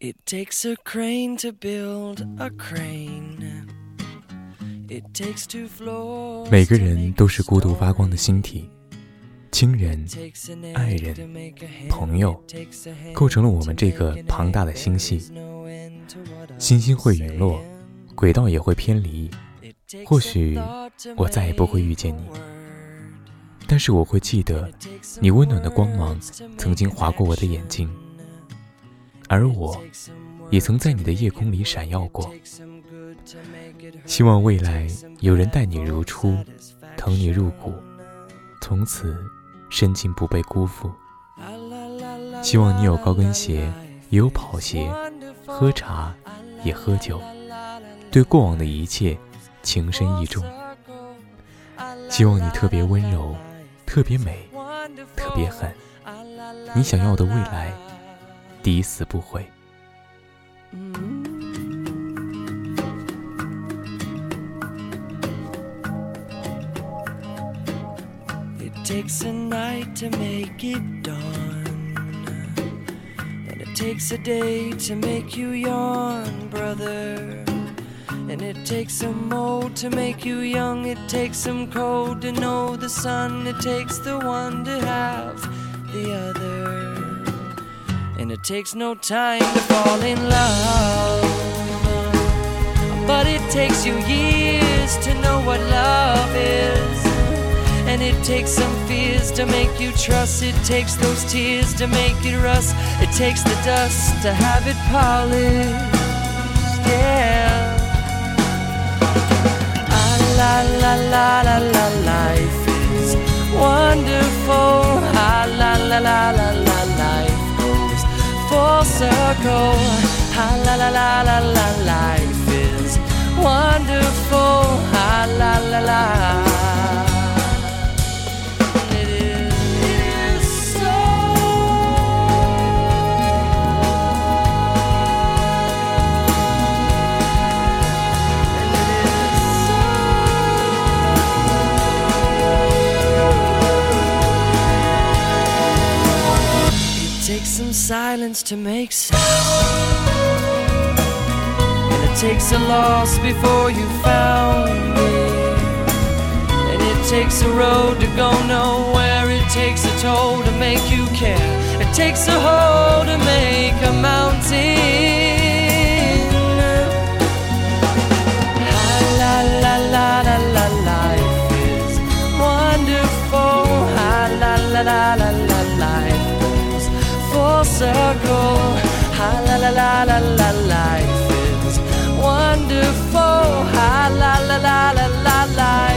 It takes a crane to build a crane. It takes two floors. 每个人都是孤独发光的星体，亲人、爱人、朋友，构成了我们这个庞大的星系。星星会陨落，轨道也会偏离，或许我再也不会遇见你，但是我会记得你温暖的光芒曾经划过我的眼睛。而我，也曾在你的夜空里闪耀过。希望未来有人待你如初，疼你入骨，从此深情不被辜负。希望你有高跟鞋，也有跑鞋，喝茶也喝酒，对过往的一切情深意重。希望你特别温柔，特别美，特别狠。你想要的未来。抵死不悔。It takes a night to make it dawn, and it takes a day to make you yawn, brother. And it takes some old to make you young. It takes some cold to know the sun. It takes the one to have the other. And it takes no time to fall in love. But it takes you years to know what love is. And it takes some fears to make you trust. It takes those tears to make it rust. It takes the dust to have it polished. Yeah. Ah, la la la la la life circle. Ah, la la la la la life is wonderful. Ah, la la la. Takes some silence to make sound. And it takes a loss before you found me. And it takes a road to go nowhere. It takes a toll to make you care. It takes a hole to make a mountain. miracle. Ha la la la la la, life is wonderful. Ha la la la la la, life.